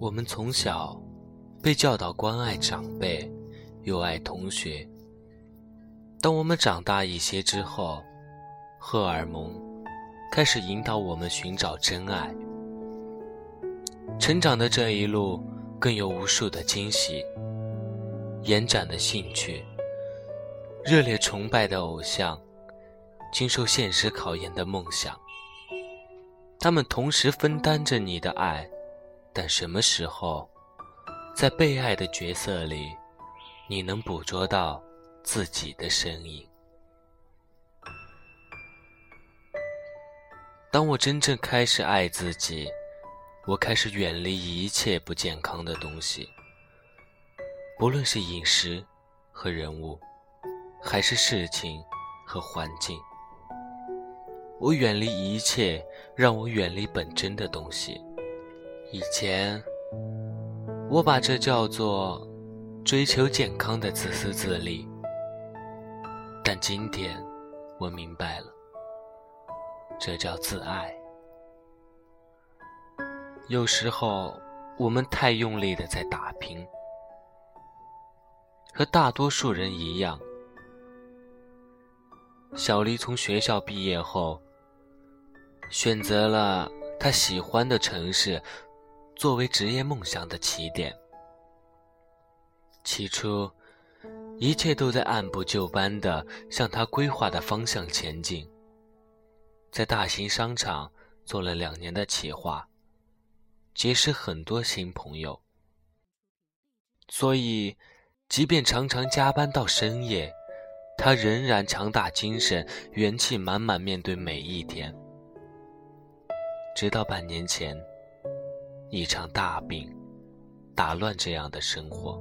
我们从小被教导关爱长辈，友爱同学。当我们长大一些之后，荷尔蒙开始引导我们寻找真爱。成长的这一路，更有无数的惊喜、延展的兴趣、热烈崇拜的偶像、经受现实考验的梦想。他们同时分担着你的爱。但什么时候，在被爱的角色里，你能捕捉到自己的身影？当我真正开始爱自己，我开始远离一切不健康的东西，不论是饮食和人物，还是事情和环境。我远离一切让我远离本真的东西。以前，我把这叫做追求健康的自私自利，但今天我明白了，这叫自爱。有时候，我们太用力的在打拼，和大多数人一样。小黎从学校毕业后，选择了他喜欢的城市。作为职业梦想的起点，起初一切都在按部就班的向他规划的方向前进。在大型商场做了两年的企划，结识很多新朋友，所以即便常常加班到深夜，他仍然强大精神、元气满满面对每一天。直到半年前。一场大病，打乱这样的生活。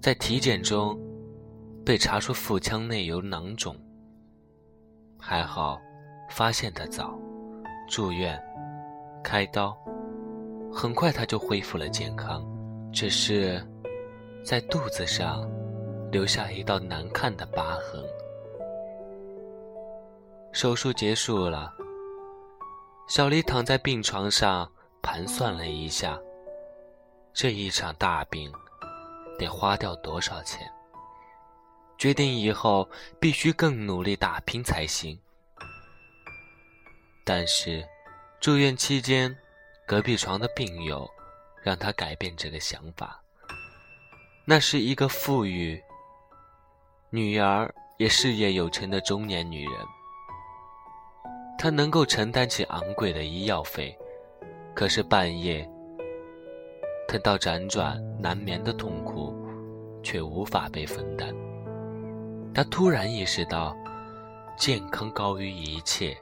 在体检中，被查出腹腔内有囊肿。还好，发现的早，住院，开刀，很快他就恢复了健康，只是在肚子上留下一道难看的疤痕。手术结束了。小丽躺在病床上盘算了一下，这一场大病得花掉多少钱？决定以后必须更努力打拼才行。但是住院期间，隔壁床的病友让他改变这个想法。那是一个富裕、女儿也事业有成的中年女人。他能够承担起昂贵的医药费，可是半夜疼到辗转难眠的痛苦，却无法被分担。他突然意识到，健康高于一切，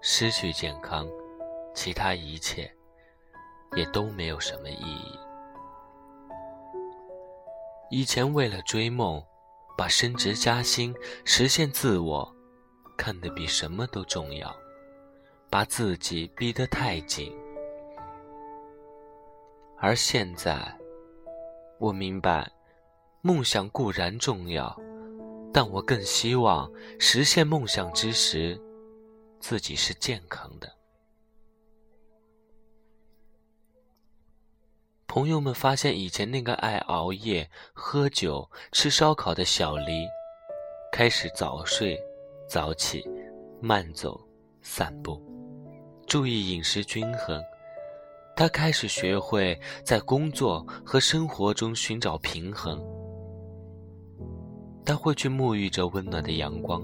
失去健康，其他一切也都没有什么意义。以前为了追梦，把升职加薪、实现自我。看得比什么都重要，把自己逼得太紧。而现在，我明白，梦想固然重要，但我更希望实现梦想之时，自己是健康的。朋友们发现，以前那个爱熬夜、喝酒、吃烧烤的小黎，开始早睡。早起，慢走，散步，注意饮食均衡。他开始学会在工作和生活中寻找平衡。他会去沐浴着温暖的阳光，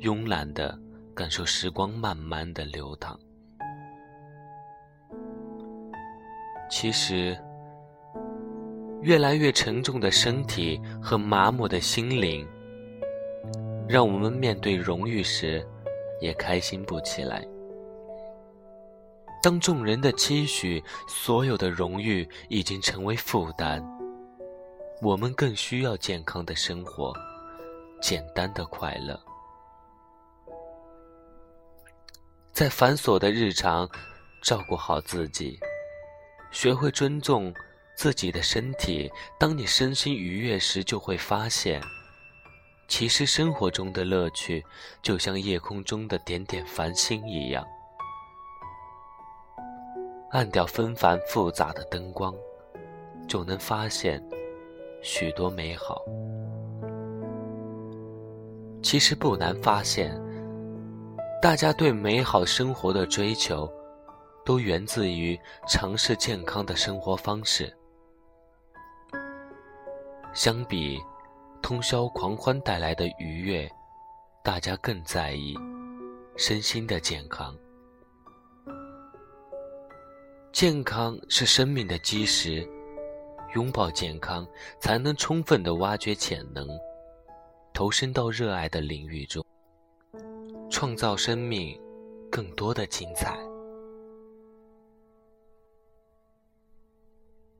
慵懒的感受时光慢慢的流淌。其实，越来越沉重的身体和麻木的心灵。让我们面对荣誉时，也开心不起来。当众人的期许，所有的荣誉已经成为负担，我们更需要健康的生活，简单的快乐。在繁琐的日常，照顾好自己，学会尊重自己的身体。当你身心愉悦时，就会发现。其实生活中的乐趣，就像夜空中的点点繁星一样。按掉纷繁复杂的灯光，就能发现许多美好。其实不难发现，大家对美好生活的追求，都源自于尝试健康的生活方式。相比通宵狂欢带来的愉悦，大家更在意身心的健康。健康是生命的基石，拥抱健康，才能充分的挖掘潜能，投身到热爱的领域中，创造生命更多的精彩。